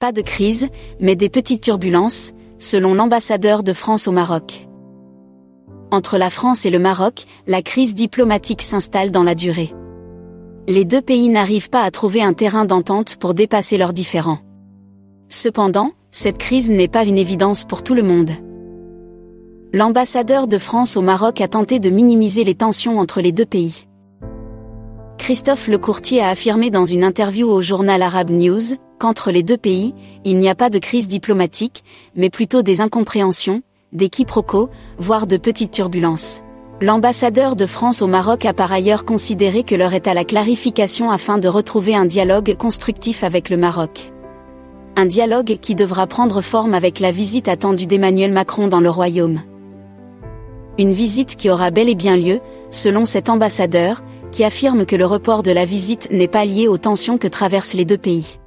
Pas de crise, mais des petites turbulences, selon l'ambassadeur de France au Maroc. Entre la France et le Maroc, la crise diplomatique s'installe dans la durée. Les deux pays n'arrivent pas à trouver un terrain d'entente pour dépasser leurs différends. Cependant, cette crise n'est pas une évidence pour tout le monde. L'ambassadeur de France au Maroc a tenté de minimiser les tensions entre les deux pays. Christophe Lecourtier a affirmé dans une interview au journal Arab News qu'entre les deux pays, il n'y a pas de crise diplomatique, mais plutôt des incompréhensions, des quiproquos, voire de petites turbulences. L'ambassadeur de France au Maroc a par ailleurs considéré que l'heure est à la clarification afin de retrouver un dialogue constructif avec le Maroc. Un dialogue qui devra prendre forme avec la visite attendue d'Emmanuel Macron dans le royaume. Une visite qui aura bel et bien lieu, selon cet ambassadeur, qui affirme que le report de la visite n'est pas lié aux tensions que traversent les deux pays.